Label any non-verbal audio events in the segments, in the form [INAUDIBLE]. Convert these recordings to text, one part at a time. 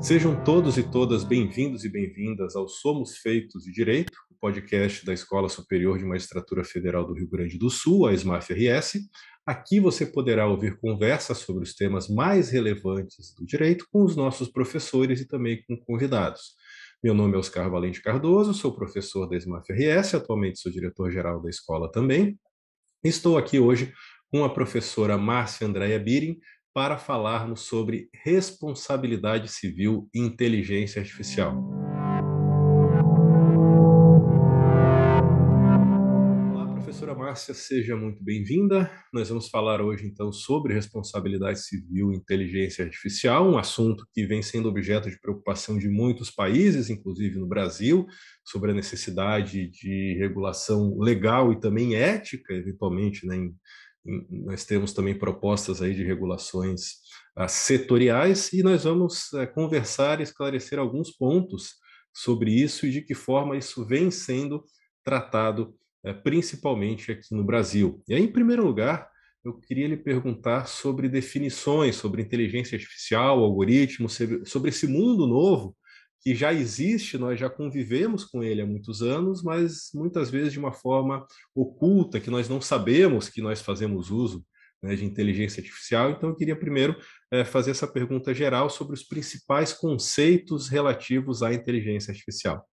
Sejam todos e todas bem-vindos e bem-vindas ao Somos Feitos de Direito, o podcast da Escola Superior de Magistratura Federal do Rio Grande do Sul, a SMAF-RS. Aqui você poderá ouvir conversas sobre os temas mais relevantes do direito com os nossos professores e também com convidados. Meu nome é Oscar Valente Cardoso, sou professor da SMAF-RS, atualmente sou diretor-geral da escola também. Estou aqui hoje com a professora Márcia Andréia Birin, para falarmos sobre responsabilidade civil e inteligência artificial. Olá, professora Márcia, seja muito bem-vinda. Nós vamos falar hoje, então, sobre responsabilidade civil e inteligência artificial, um assunto que vem sendo objeto de preocupação de muitos países, inclusive no Brasil, sobre a necessidade de regulação legal e também ética, eventualmente, né, em nós temos também propostas aí de regulações uh, setoriais e nós vamos uh, conversar e esclarecer alguns pontos sobre isso e de que forma isso vem sendo tratado uh, principalmente aqui no Brasil. E aí, em primeiro lugar, eu queria lhe perguntar sobre definições, sobre inteligência artificial, algoritmos, sobre esse mundo novo que já existe, nós já convivemos com ele há muitos anos, mas muitas vezes de uma forma oculta, que nós não sabemos que nós fazemos uso né, de inteligência artificial. Então, eu queria primeiro é, fazer essa pergunta geral sobre os principais conceitos relativos à inteligência artificial.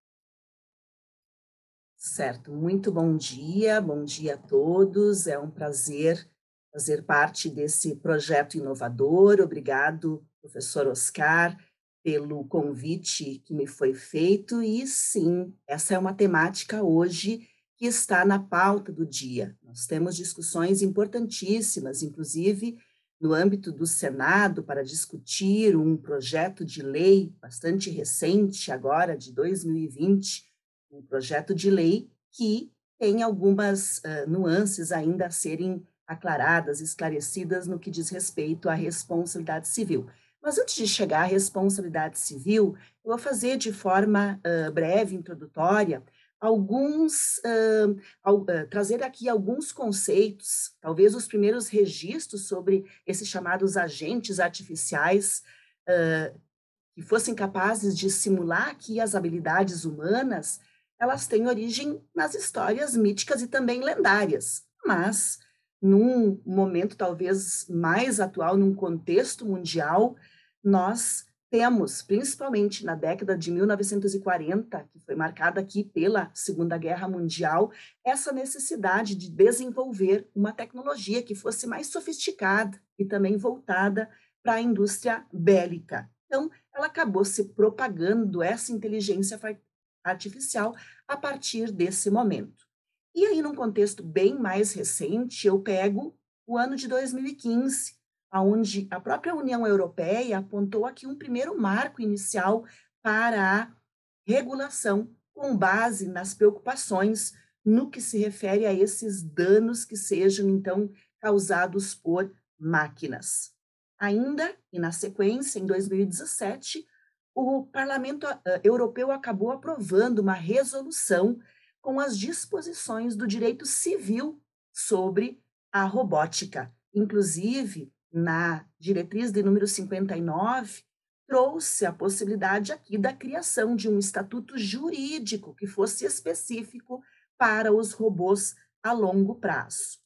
Certo, muito bom dia, bom dia a todos. É um prazer fazer parte desse projeto inovador. Obrigado, professor Oscar pelo convite que me foi feito e sim, essa é uma temática hoje que está na pauta do dia. Nós temos discussões importantíssimas, inclusive no âmbito do Senado, para discutir um projeto de lei bastante recente, agora de 2020, um projeto de lei que tem algumas uh, nuances ainda a serem aclaradas, esclarecidas no que diz respeito à responsabilidade civil. Mas antes de chegar à responsabilidade civil, eu vou fazer de forma uh, breve, introdutória, alguns uh, uh, trazer aqui alguns conceitos, talvez os primeiros registros sobre esses chamados agentes artificiais uh, que fossem capazes de simular que as habilidades humanas elas têm origem nas histórias míticas e também lendárias, mas num momento talvez mais atual, num contexto mundial, nós temos, principalmente na década de 1940, que foi marcada aqui pela Segunda Guerra Mundial, essa necessidade de desenvolver uma tecnologia que fosse mais sofisticada e também voltada para a indústria bélica. Então, ela acabou se propagando essa inteligência artificial a partir desse momento. E aí, num contexto bem mais recente, eu pego o ano de 2015, onde a própria União Europeia apontou aqui um primeiro marco inicial para a regulação com base nas preocupações no que se refere a esses danos que sejam então causados por máquinas. Ainda e na sequência, em 2017, o Parlamento Europeu acabou aprovando uma resolução com as disposições do direito civil sobre a robótica. Inclusive, na diretriz de número 59, trouxe a possibilidade aqui da criação de um estatuto jurídico que fosse específico para os robôs a longo prazo.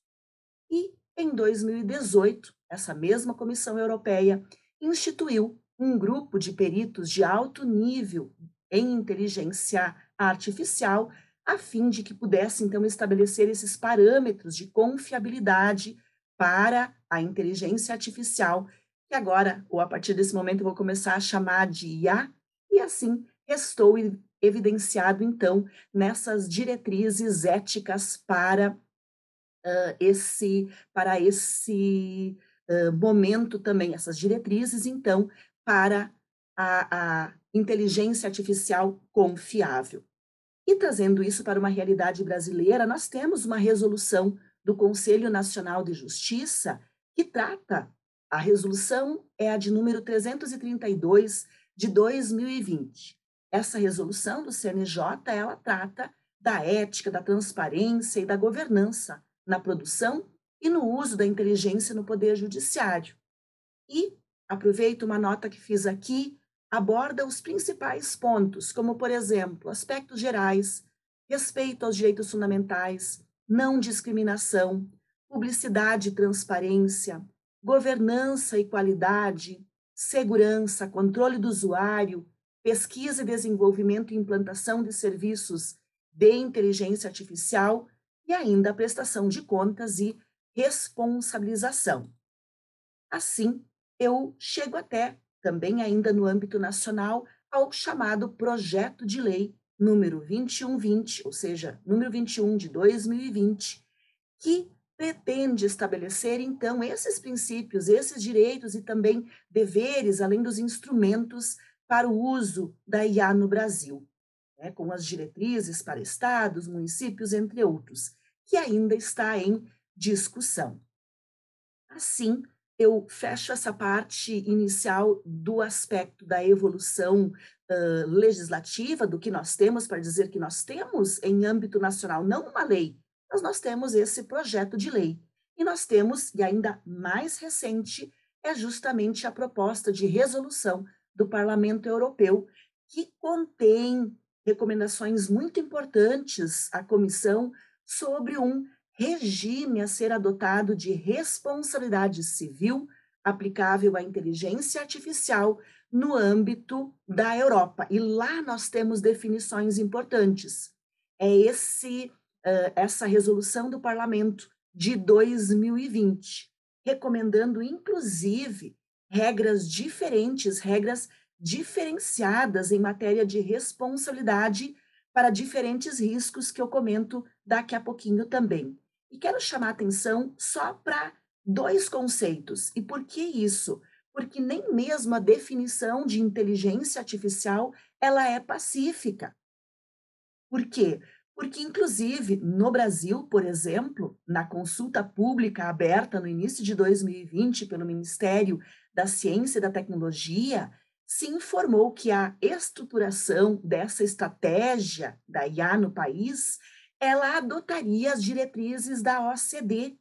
E em 2018, essa mesma Comissão Europeia instituiu um grupo de peritos de alto nível em inteligência artificial, a fim de que pudesse então estabelecer esses parâmetros de confiabilidade para a inteligência artificial, que agora, ou a partir desse momento, eu vou começar a chamar de IA, e assim restou evidenciado, então, nessas diretrizes éticas para uh, esse, para esse uh, momento também, essas diretrizes, então, para a, a inteligência artificial confiável. E trazendo isso para uma realidade brasileira, nós temos uma resolução do Conselho Nacional de Justiça, que trata, a resolução é a de número 332 de 2020. Essa resolução do CNJ, ela trata da ética, da transparência e da governança na produção e no uso da inteligência no Poder Judiciário. E aproveito uma nota que fiz aqui, aborda os principais pontos, como, por exemplo, aspectos gerais, respeito aos direitos fundamentais, não discriminação, publicidade e transparência, governança e qualidade, segurança, controle do usuário, pesquisa e desenvolvimento e implantação de serviços de inteligência artificial e ainda a prestação de contas e responsabilização. Assim, eu chego até, também ainda no âmbito nacional, ao chamado Projeto de Lei número 2120, ou seja, número 21 de 2020, que pretende estabelecer, então, esses princípios, esses direitos e também deveres, além dos instrumentos para o uso da IA no Brasil, né, com as diretrizes para estados, municípios, entre outros, que ainda está em discussão. Assim, eu fecho essa parte inicial do aspecto da evolução uh, legislativa, do que nós temos, para dizer que nós temos em âmbito nacional não uma lei, mas nós temos esse projeto de lei. E nós temos, e ainda mais recente, é justamente a proposta de resolução do Parlamento Europeu, que contém recomendações muito importantes à comissão sobre um regime a ser adotado de responsabilidade civil aplicável à inteligência artificial no âmbito da Europa. E lá nós temos definições importantes. É esse essa resolução do parlamento de 2020, recomendando inclusive regras diferentes, regras diferenciadas em matéria de responsabilidade para diferentes riscos que eu comento daqui a pouquinho também. E quero chamar atenção só para dois conceitos. E por que isso? Porque nem mesmo a definição de inteligência artificial ela é pacífica. Por quê? Porque, inclusive, no Brasil, por exemplo, na consulta pública aberta no início de 2020 pelo Ministério da Ciência e da Tecnologia, se informou que a estruturação dessa estratégia da IA no país ela adotaria as diretrizes da OCDE.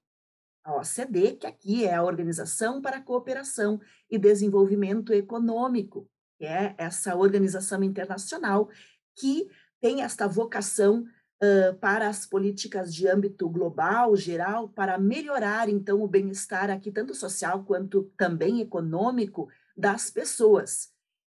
A OCDE, que aqui é a Organização para a Cooperação e Desenvolvimento Econômico, que é essa organização internacional que tem esta vocação uh, para as políticas de âmbito global, geral, para melhorar, então, o bem-estar aqui, tanto social quanto também econômico, das pessoas.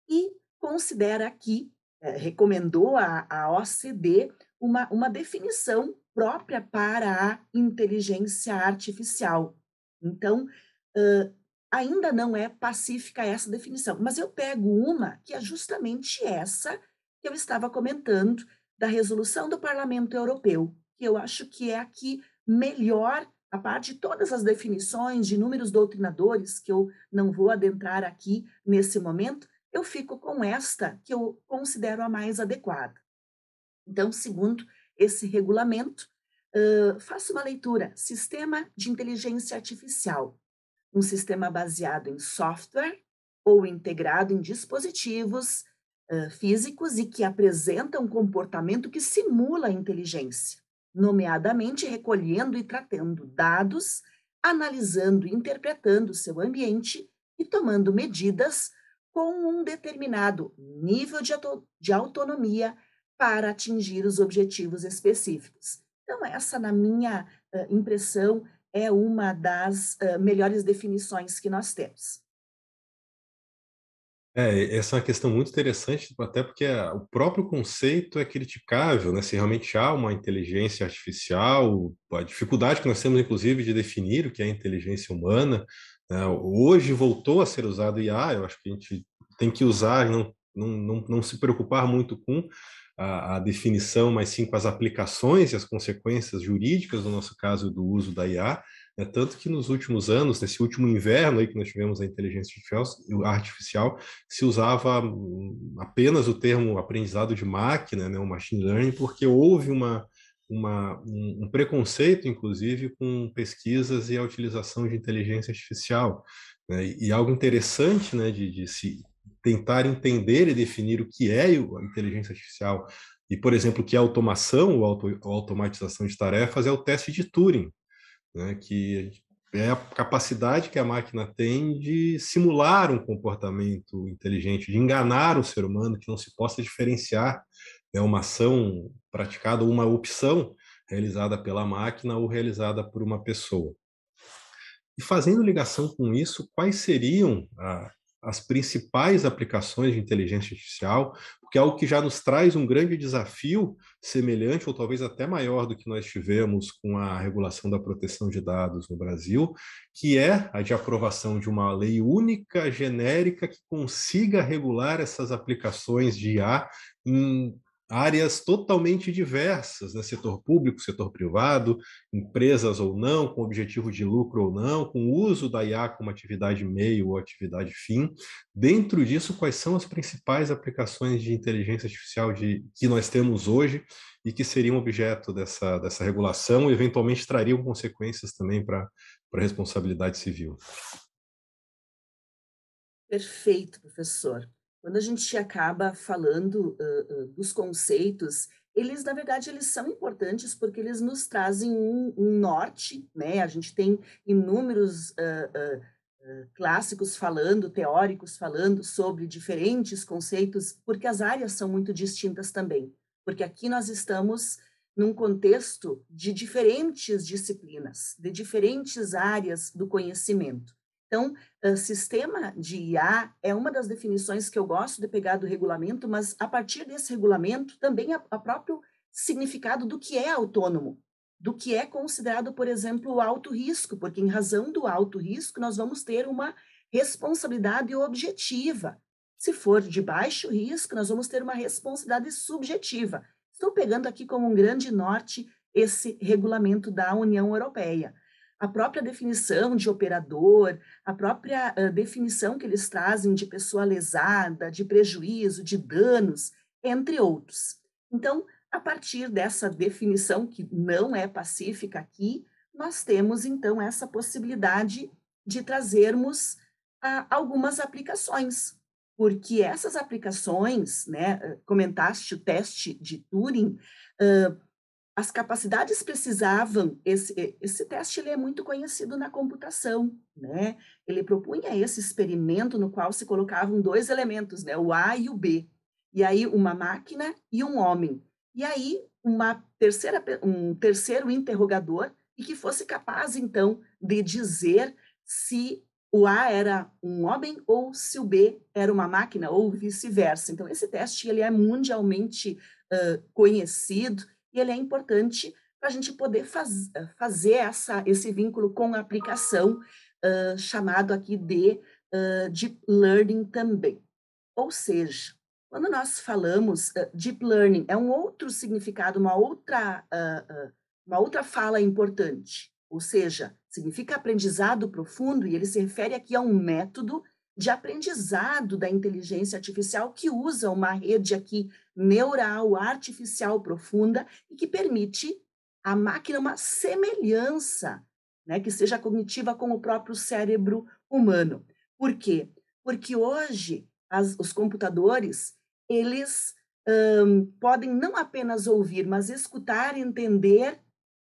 E considera aqui, eh, recomendou a OCDE uma, uma definição própria para a inteligência artificial. Então, uh, ainda não é pacífica essa definição, mas eu pego uma que é justamente essa que eu estava comentando, da resolução do Parlamento Europeu, que eu acho que é aqui melhor, a parte de todas as definições de inúmeros doutrinadores, que eu não vou adentrar aqui nesse momento, eu fico com esta que eu considero a mais adequada. Então, segundo esse regulamento, uh, faço uma leitura: Sistema de Inteligência Artificial, um sistema baseado em software ou integrado em dispositivos uh, físicos e que apresenta um comportamento que simula a inteligência, nomeadamente recolhendo e tratando dados, analisando e interpretando seu ambiente e tomando medidas com um determinado nível de, de autonomia para atingir os objetivos específicos. Então, essa, na minha uh, impressão, é uma das uh, melhores definições que nós temos. É, essa é uma questão muito interessante, até porque o próprio conceito é criticável, né? Se realmente há uma inteligência artificial, a dificuldade que nós temos, inclusive, de definir o que é inteligência humana, né? hoje voltou a ser usado IA, eu acho que a gente tem que usar, não, não, não, não se preocupar muito com, a, a, definição, mas sim com as aplicações e as consequências jurídicas, no nosso caso, do uso da IA. Né? Tanto que nos últimos anos, nesse último inverno aí que nós tivemos a inteligência artificial, se usava hum, apenas o termo aprendizado de máquina, né? o machine learning, porque houve uma, uma, um, um, preconceito, inclusive, com pesquisas e a utilização de inteligência artificial. Né? E, e, algo interessante né, de, de se tentar entender e definir o que é a inteligência artificial e, por exemplo, o que é automação ou, auto, automatização de tarefas é o teste de Turing. né, que é a capacidade que a máquina tem de simular um comportamento inteligente, de enganar o ser humano, que não se possa diferenciar né, uma ação praticada ou uma opção realizada pela máquina ou realizada por uma pessoa. E fazendo ligação com isso, quais seriam a, as principais aplicações de inteligência artificial, porque é algo que já nos traz um grande desafio, semelhante ou talvez até maior do que nós tivemos com a regulação da proteção de dados no Brasil, que é a de aprovação de uma lei única, genérica, que consiga regular essas aplicações de IA em áreas totalmente diversas, né? setor público, setor privado, empresas ou não, com objetivo de lucro ou não, com uso da IA como atividade meio ou atividade fim. Dentro disso, quais são as principais aplicações de inteligência artificial de, que nós temos hoje e que seriam objeto dessa, dessa regulação e eventualmente trariam consequências também para a responsabilidade civil? Perfeito, professor. Quando a gente acaba falando uh, uh, dos conceitos, eles, na verdade, eles são importantes porque eles nos trazem um, um norte, né? A gente tem inúmeros clássicos falando, teóricos falando sobre diferentes conceitos, porque as áreas são muito distintas também. Porque aqui nós estamos num contexto de diferentes disciplinas, de diferentes áreas do conhecimento. Então, sistema de IA é uma das definições que eu gosto de pegar do regulamento, mas a partir desse regulamento também a, a próprio significado do que é autônomo, do que é considerado, por exemplo, alto risco, porque em razão do alto risco nós vamos ter uma responsabilidade objetiva. Se for de baixo risco, nós vamos ter uma responsabilidade subjetiva. Estou pegando aqui como um grande norte esse regulamento da União Europeia a própria definição de operador, a própria uh, definição que eles trazem de pessoa lesada, de prejuízo, de danos, entre outros. Então, a partir dessa definição, que não é pacífica aqui, nós temos então essa possibilidade de trazermos uh, algumas aplicações, porque essas aplicações, né, comentaste o teste de Turing, uh, as capacidades precisavam, esse, esse teste ele é muito conhecido na computação, né? Ele propunha esse experimento no qual se colocavam dois elementos, né? O A e o B. E aí uma máquina e um homem. E aí uma terceira, um terceiro interrogador e que fosse capaz, então, de dizer se o A era um homem ou se o B era uma máquina ou vice-versa. Então, esse teste ele é mundialmente uh, conhecido e ele é importante para a gente poder faz, fazer essa, esse vínculo com a aplicação, uh, chamado aqui de uh, Deep Learning também. Ou seja, quando nós falamos uh, Deep Learning, é um outro significado, uma outra, uma outra fala importante. Ou seja, significa aprendizado profundo, e ele se refere aqui a um método de aprendizado da inteligência artificial que usa uma rede aqui neural, artificial profunda e que permite à máquina uma semelhança, né, que seja cognitiva com o próprio cérebro humano. Por quê? Porque hoje as, os computadores eles um, podem não apenas ouvir, mas escutar e entender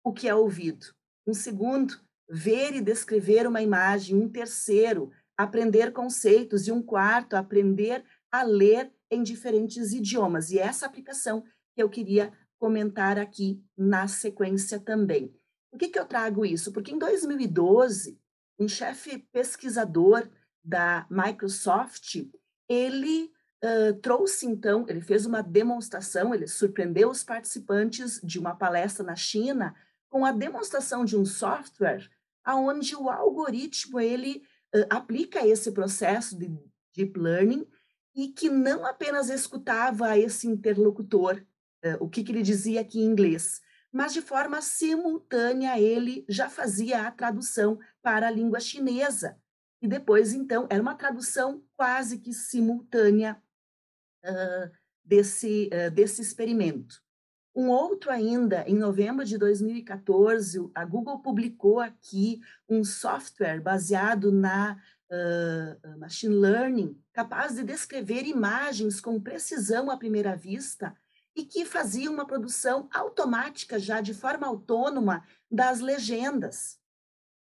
o que é ouvido. Um segundo, ver e descrever uma imagem. Um terceiro, aprender conceitos, e um quarto, aprender a ler em diferentes idiomas. E essa aplicação que eu queria comentar aqui na sequência também. Por que, que eu trago isso? Porque em 2012, um chefe pesquisador da Microsoft, ele uh, trouxe então, ele fez uma demonstração, ele surpreendeu os participantes de uma palestra na China com a demonstração de um software aonde o algoritmo ele uh, aplica esse processo de deep learning e que não apenas escutava esse interlocutor, uh, o que, que ele dizia aqui em inglês, mas de forma simultânea ele já fazia a tradução para a língua chinesa. E depois, então, era uma tradução quase que simultânea uh, desse, uh, desse experimento. Um outro ainda, em novembro de 2014, a Google publicou aqui um software baseado na machine learning, capaz de descrever imagens com precisão à primeira vista e que fazia uma produção automática já de forma autônoma das legendas.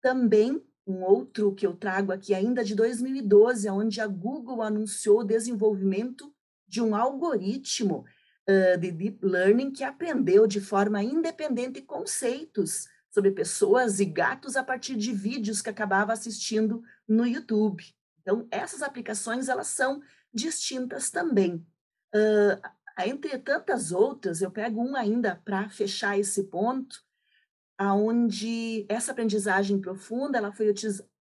também um outro que eu trago aqui ainda de 2012, onde a Google anunciou o desenvolvimento de um algoritmo uh, de deep learning que aprendeu de forma independente conceitos sobre pessoas e gatos a partir de vídeos que acabava assistindo no YouTube. Então, essas aplicações elas são distintas também. Uh, entre tantas outras, eu pego uma ainda para fechar esse ponto, aonde essa aprendizagem profunda ela foi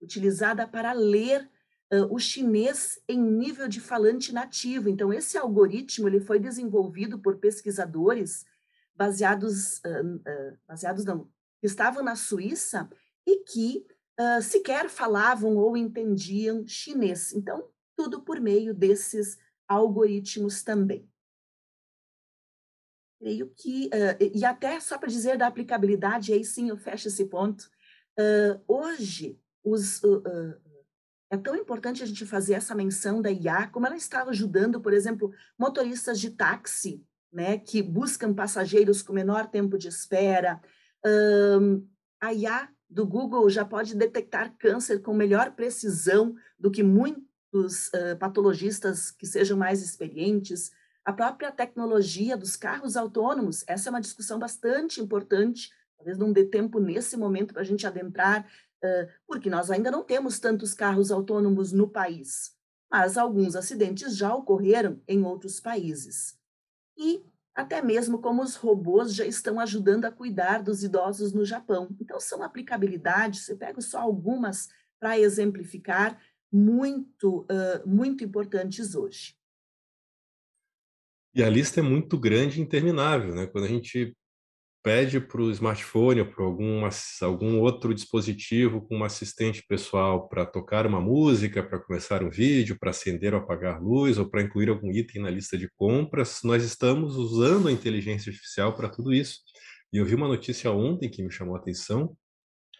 utilizada para ler uh, o chinês em nível de falante nativo. Então, esse algoritmo ele foi desenvolvido por pesquisadores baseados, uh, baseados não, que estavam na Suíça e que sequer falavam ou entendiam chinês. Então, tudo por meio desses algoritmos também. Creio que, uh, e até só para dizer da aplicabilidade, aí sim eu fecho esse ponto. Uh, hoje, os, é tão importante a gente fazer essa menção da IA, como ela está ajudando, por exemplo, motoristas de táxi, né, que buscam passageiros com menor tempo de espera. a IA do Google já pode detectar câncer com melhor precisão do que muitos patologistas que sejam mais experientes. A própria tecnologia dos carros autônomos, essa é uma discussão bastante importante, talvez não dê tempo nesse momento para a gente adentrar, uh, porque nós ainda não temos tantos carros autônomos no país, mas alguns acidentes já ocorreram em outros países. E até mesmo como os robôs já estão ajudando a cuidar dos idosos no Japão. Então, são aplicabilidades, eu pego só algumas para exemplificar, muito, uh, muito importantes hoje. E a lista é muito grande e interminável, né? Quando a gente pede para o smartphone ou para algum, outro dispositivo com um assistente pessoal para tocar uma música, para começar um vídeo, para acender ou apagar luz, ou para incluir algum item na lista de compras, nós estamos usando a inteligência artificial para tudo isso. E eu vi uma notícia ontem que me chamou a atenção,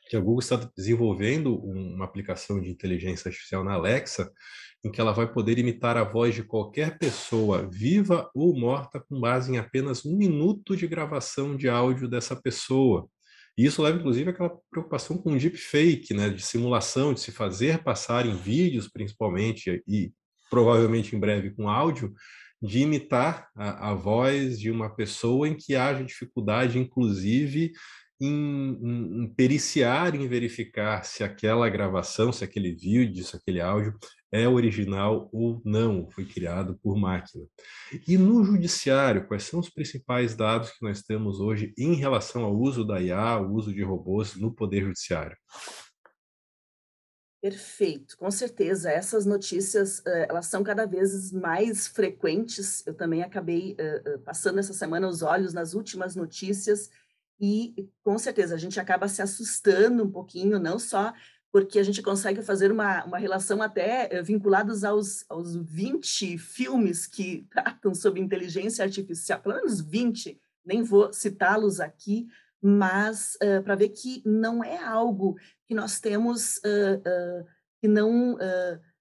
que a Google está desenvolvendo uma aplicação de inteligência artificial na Alexa, em que ela vai poder imitar a voz de qualquer pessoa, viva ou morta, com base em apenas um minuto de gravação de áudio dessa pessoa. E isso leva, inclusive, àquela preocupação com deepfake, né, de simulação, de se fazer passar em vídeos, principalmente, e provavelmente em breve com áudio, de imitar a, a voz de uma pessoa em que haja dificuldade, inclusive, em, em, em, periciar, em verificar se aquela gravação, se aquele vídeo, se aquele áudio é original ou não, foi criado por máquina. E no judiciário, quais são os principais dados que nós temos hoje em relação ao uso da IA, o uso de robôs no Poder Judiciário? Perfeito, com certeza. Essas notícias, elas são cada vez mais frequentes. Eu também acabei passando essa semana os olhos nas últimas notícias e, com certeza, a gente acaba se assustando um pouquinho, não só porque a gente consegue fazer uma, uma relação até eh, vinculados aos, aos 20 filmes que [LAUGHS] tratam sobre inteligência artificial, pelo menos 20, nem vou citá-los aqui, mas uh, para ver que não é algo que nós temos uh, uh, que não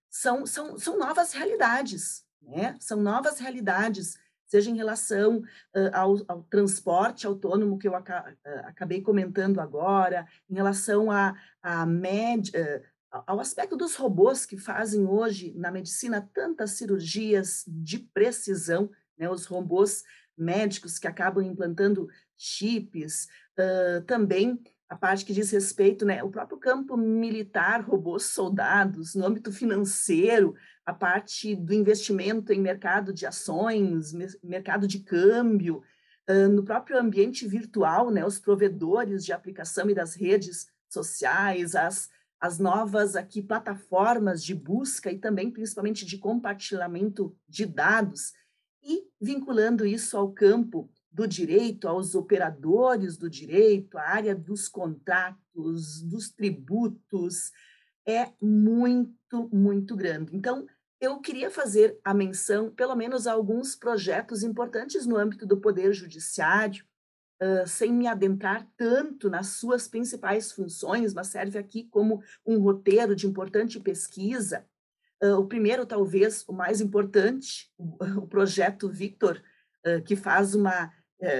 são, são, são novas realidades, né? São novas realidades seja em relação uh, ao, ao, transporte autônomo que eu aca uh, acabei comentando agora, em relação a, a med, uh, ao aspecto dos robôs que fazem hoje na medicina tantas cirurgias de precisão, né, os robôs médicos que acabam implantando chips, também a parte que diz respeito, né, o próprio campo militar, robôs soldados, no âmbito financeiro, a parte do investimento em mercado de ações, mercado de câmbio, no próprio ambiente virtual, né, os provedores de aplicação e das redes sociais, as, as novas aqui plataformas de busca e também principalmente de compartilhamento de dados e vinculando isso ao campo do direito, aos operadores do direito, a área dos contratos, dos tributos, é muito, muito grande. Então, eu queria fazer a menção, pelo menos, a alguns projetos importantes no âmbito do Poder Judiciário, uh, sem me adentrar tanto nas suas principais funções, mas serve aqui como um roteiro de importante pesquisa. Uh, o primeiro, talvez, o mais importante, o, [LAUGHS] o projeto Victor, uh, que faz uma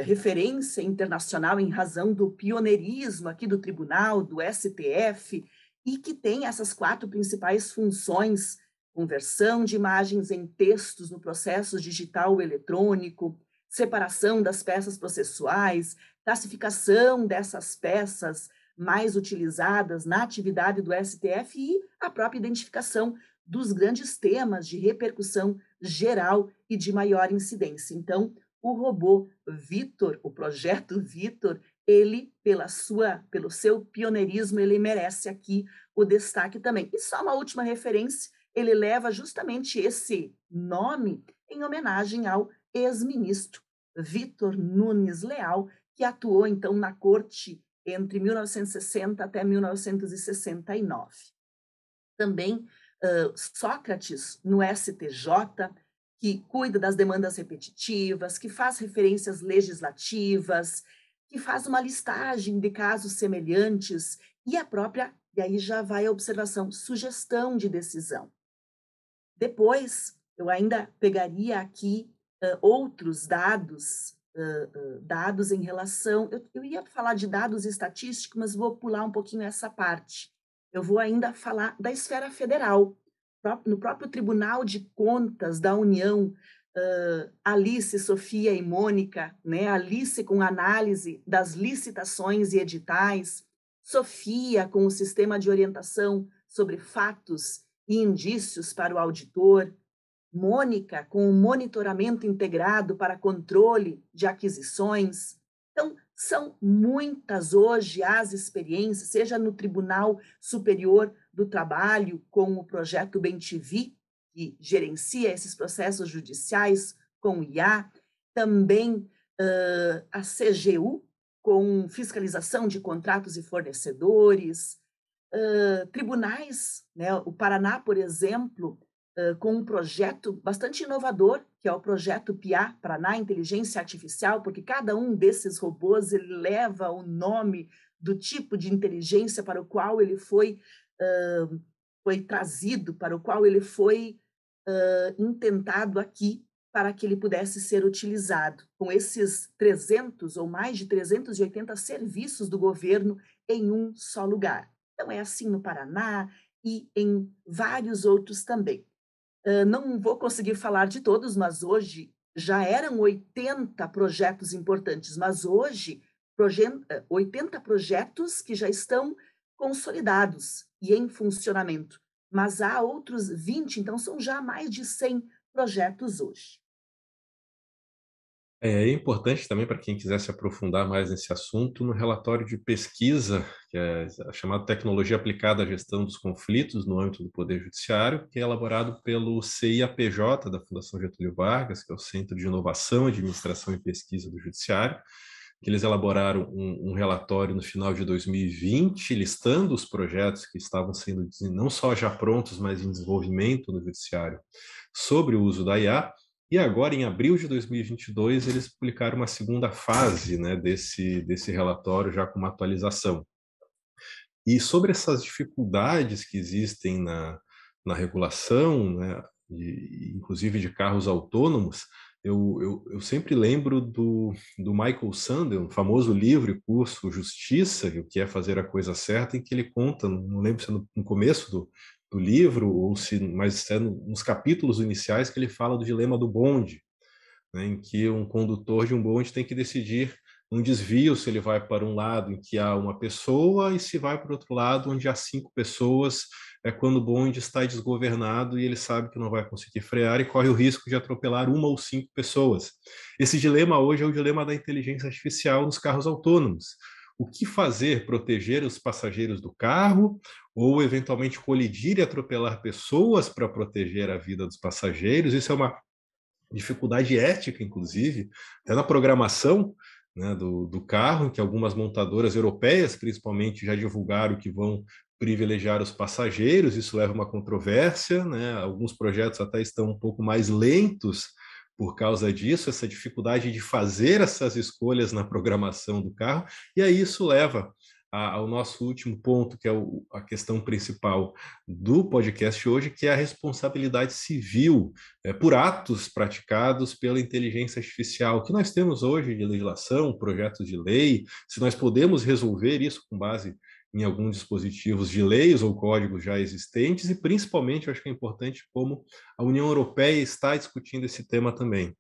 referência internacional em razão do pioneirismo aqui do tribunal, do STF, e que tem essas quatro principais funções: conversão de imagens em textos no processo digital eletrônico, separação das peças processuais, classificação dessas peças mais utilizadas na atividade do STF e a própria identificação dos grandes temas de repercussão geral e de maior incidência. Então, o robô Vitor, o projeto Vitor, ele pela sua, pelo seu pioneirismo, ele merece aqui o destaque também. E só uma última referência, ele leva justamente esse nome em homenagem ao ex-ministro Vitor Nunes Leal, que atuou então na corte entre 1960 até 1969. Também uh, Sócrates no STJ, que cuida das demandas repetitivas, que faz referências legislativas, que faz uma listagem de casos semelhantes e a própria, e aí já vai a observação, sugestão de decisão. Depois, eu ainda pegaria aqui uh, outros dados, uh, uh, dados em relação, eu, eu ia falar de dados estatísticos, mas vou pular um pouquinho essa parte. Eu vou ainda falar da esfera federal, no próprio Tribunal de Contas da União, Alice, Sofia e Mônica, né? Alice com análise das licitações e editais, Sofia com o sistema de orientação sobre fatos e indícios para o auditor, Mônica com o monitoramento integrado para controle de aquisições. Então, são muitas hoje as experiências, seja no Tribunal Superior do Trabalho, com o projeto BenTV, que gerencia esses processos judiciais com o IA, também uh, a CGU, com fiscalização de contratos e fornecedores, uh, tribunais, né, o Paraná, por exemplo, uh, com um projeto bastante inovador, que é o projeto PIA, Paraná Inteligência Artificial, porque cada um desses robôs ele leva o nome do tipo de inteligência para o qual ele foi uh, foi trazido, para o qual ele foi intentado aqui para que ele pudesse ser utilizado, com esses 300 ou mais de 380 serviços do governo em um só lugar. Então, é assim no Paraná e em vários outros também. Uh, não vou conseguir falar de todos, mas hoje já eram 80 projetos importantes, mas hoje 80 projetos que já estão consolidados e em funcionamento, mas há outros 20, então são já mais de 100 projetos hoje. É, é importante também para quem quiser se aprofundar mais nesse assunto, no relatório de pesquisa, que é chamado Tecnologia Aplicada à Gestão dos Conflitos no âmbito do Poder Judiciário, que é elaborado pelo CIAPJ da Fundação Getúlio Vargas, que é o Centro de Inovação, Administração e Pesquisa do Judiciário, que eles elaboraram um, um, relatório no final de 2020, listando os projetos que estavam sendo não só já prontos, mas em desenvolvimento no judiciário sobre o uso da IA. E agora, em abril de 2022, eles publicaram uma segunda fase né, desse, desse relatório, já com uma atualização. E sobre essas dificuldades que existem na, na regulação, né, de, inclusive de carros autônomos, eu, eu, eu, sempre lembro do, do Michael Sandel, um famoso livro e curso Justiça, o que é fazer a coisa certa, em que ele conta, não lembro se é no, no começo do, do livro, ou se mas é no, nos capítulos iniciais que ele fala do dilema do bonde, né, em que um condutor de um bonde tem que decidir um desvio se ele vai para um lado em que há uma pessoa e se vai para o outro lado onde há cinco pessoas é quando o bonde está desgovernado e ele sabe que não vai conseguir frear e corre o risco de atropelar uma ou cinco pessoas. Esse dilema hoje é o dilema da inteligência artificial nos carros autônomos. O que fazer? Proteger os passageiros do carro ou eventualmente colidir e atropelar pessoas para proteger a vida dos passageiros? Isso é uma dificuldade ética, inclusive, até na programação né, do, do, carro, em que algumas montadoras europeias, principalmente, já divulgaram que vão privilegiar os passageiros, isso leva uma controvérsia, né? Alguns projetos até estão um pouco mais lentos por causa disso, essa dificuldade de fazer essas escolhas na programação do carro, e aí isso leva ao nosso último ponto, que é a questão principal do podcast hoje, que é a responsabilidade civil é, por atos praticados pela inteligência artificial. O que nós temos hoje de legislação, projetos de lei, se nós podemos resolver isso com base em alguns dispositivos de leis ou códigos já existentes, e principalmente, eu acho que é importante como a União Europeia está discutindo esse tema também.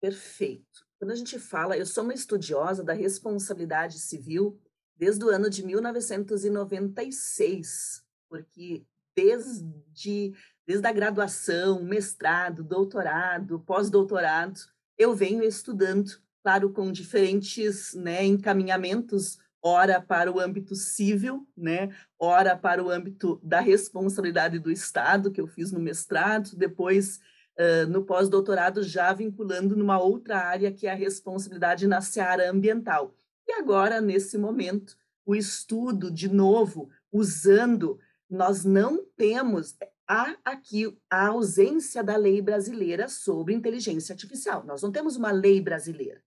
Perfeito. Quando a gente fala, eu sou uma estudiosa da responsabilidade civil desde o ano de 1996, porque desde, desde a graduação, mestrado, doutorado, pós-doutorado, eu venho estudando, claro, com diferentes né, encaminhamentos, ora para o âmbito civil, né, ora para o âmbito da responsabilidade do Estado, que eu fiz no mestrado, depois uh, no pós-doutorado já vinculando numa outra área que é a responsabilidade na seara ambiental. E agora, nesse momento, o estudo, de novo, usando, nós não temos, há aqui a ausência da lei brasileira sobre inteligência artificial. Nós não temos uma lei brasileira.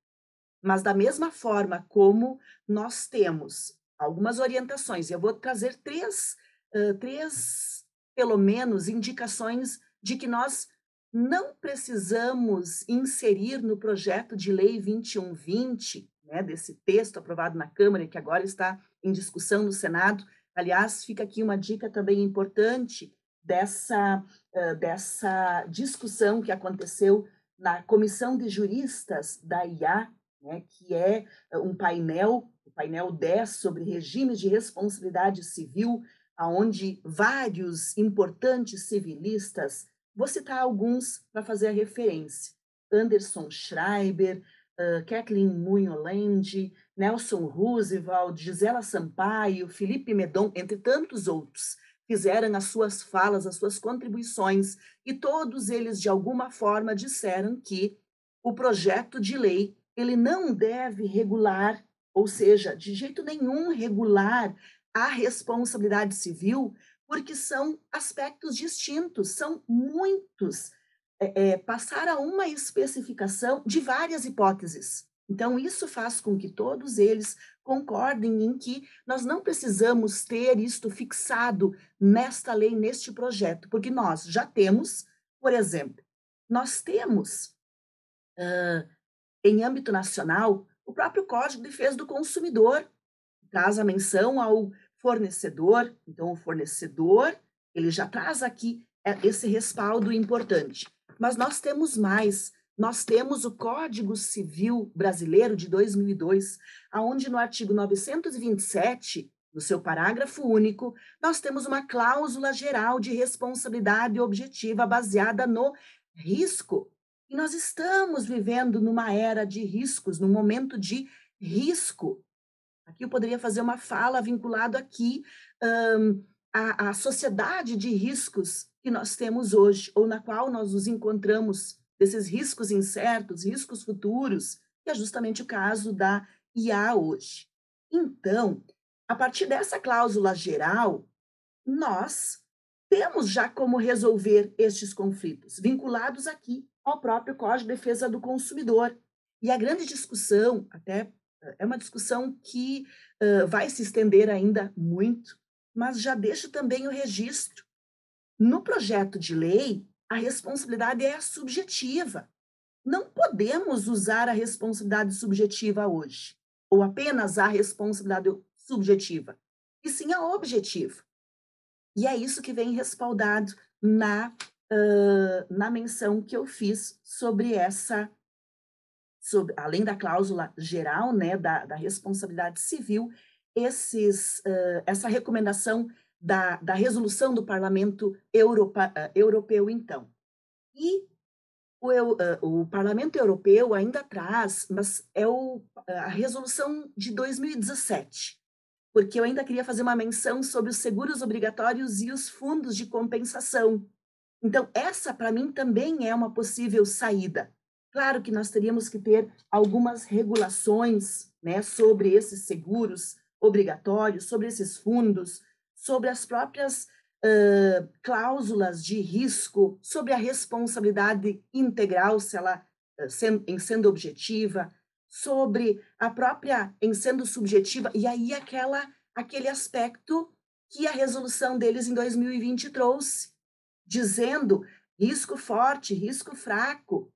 Mas, da mesma forma como nós temos algumas orientações, eu vou trazer três, uh, três pelo menos, indicações de que nós não precisamos inserir no projeto de lei 2120, né, desse texto aprovado na Câmara e que agora está em discussão no Senado. Aliás, fica aqui uma dica também importante dessa, uh, dessa discussão que aconteceu na Comissão de Juristas da IA, né, que é um painel, o painel 10 sobre regimes de responsabilidade civil, aonde vários importantes civilistas Vou citar alguns para fazer a referência. Anderson Schreiber, uh, Kathleen Munholand, Nelson Roosevelt, Gisela Sampaio, Felipe Medon, entre tantos outros, fizeram as suas falas, as suas contribuições, e todos eles, de alguma forma, disseram que o projeto de lei ele não deve regular, ou seja, de jeito nenhum regular a responsabilidade civil porque são aspectos distintos, são muitos. É, é, passar a uma especificação de várias hipóteses. Então, isso faz com que todos eles concordem em que nós não precisamos ter isto fixado nesta lei, neste projeto, porque nós já temos, por exemplo, nós temos, uh, em âmbito nacional, o próprio Código de Defesa do Consumidor, traz a menção ao fornecedor, então o fornecedor, ele já traz aqui é, esse respaldo importante. Mas nós temos mais, nós temos o Código Civil Brasileiro de 2002, aonde no artigo 927, no seu parágrafo único, nós temos uma cláusula geral de responsabilidade objetiva baseada no risco. E nós estamos vivendo numa era de riscos, num momento de risco. Aqui eu poderia fazer uma fala vinculado aqui um, à, à sociedade de riscos que nós temos hoje, ou na qual nós nos encontramos, desses riscos incertos, riscos futuros, que é justamente o caso da IA hoje. Então, a partir dessa cláusula geral, nós temos já como resolver estes conflitos, vinculados aqui ao próprio Código de Defesa do Consumidor. E a grande discussão, até é uma discussão que uh, vai se estender ainda muito, mas já deixo também o registro. No projeto de lei, a responsabilidade é subjetiva. Não podemos usar a responsabilidade subjetiva hoje, ou apenas a responsabilidade subjetiva, e sim a objetiva. E é isso que vem respaldado na, uh, na menção que eu fiz sobre essa sobre, além da cláusula geral né, da, da responsabilidade civil, esses, uh, essa recomendação da, da resolução do Parlamento Europa, uh, Europeu, então. E o, o, Parlamento Europeu ainda traz, mas é o, a resolução de 2017, porque eu ainda queria fazer uma menção sobre os seguros obrigatórios e os fundos de compensação. Então, essa, para mim, também é uma possível saída. Claro que nós teríamos que ter algumas regulações né, sobre esses seguros obrigatórios, sobre esses fundos, sobre as próprias uh, cláusulas de risco, sobre a responsabilidade integral, se ela uh, sendo, em sendo objetiva, sobre a própria em sendo subjetiva, e aí aquela, aquele aspecto que a resolução deles em 2020 trouxe, dizendo risco forte, risco fraco.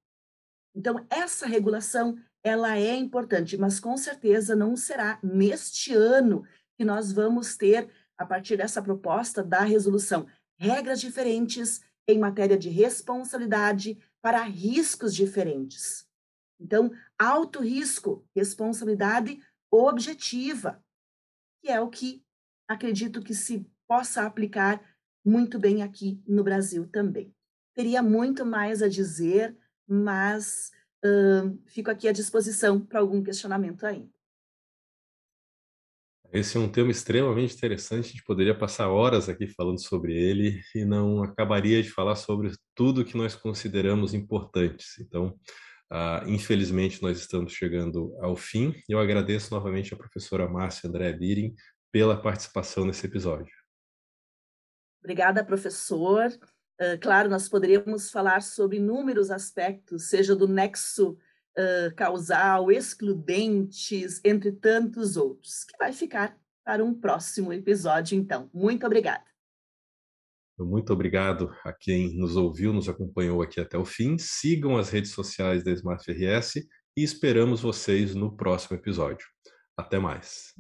Então, essa regulação, ela é importante, mas com certeza não será neste ano que nós vamos ter, a partir dessa proposta da resolução, regras diferentes em matéria de responsabilidade para riscos diferentes. Então, alto risco, responsabilidade objetiva, que é o que acredito que se possa aplicar muito bem aqui no Brasil também. Teria muito mais a dizer, mas uh, fico aqui à disposição para algum questionamento ainda. Esse é um tema extremamente interessante, a gente poderia passar horas aqui falando sobre ele e não acabaria de falar sobre tudo que nós consideramos importantes. Então, uh, infelizmente, nós estamos chegando ao fim. Eu agradeço novamente a professora Márcia André Birin pela participação nesse episódio. Obrigada, professor. Uh, claro, nós poderíamos falar sobre inúmeros aspectos, seja do nexo uh, causal, excludentes, entre tantos outros, que vai ficar para um próximo episódio, então. Muito obrigada. Muito obrigado a quem nos ouviu, nos acompanhou aqui até o fim. Sigam as redes sociais da Smart RS e esperamos vocês no próximo episódio. Até mais.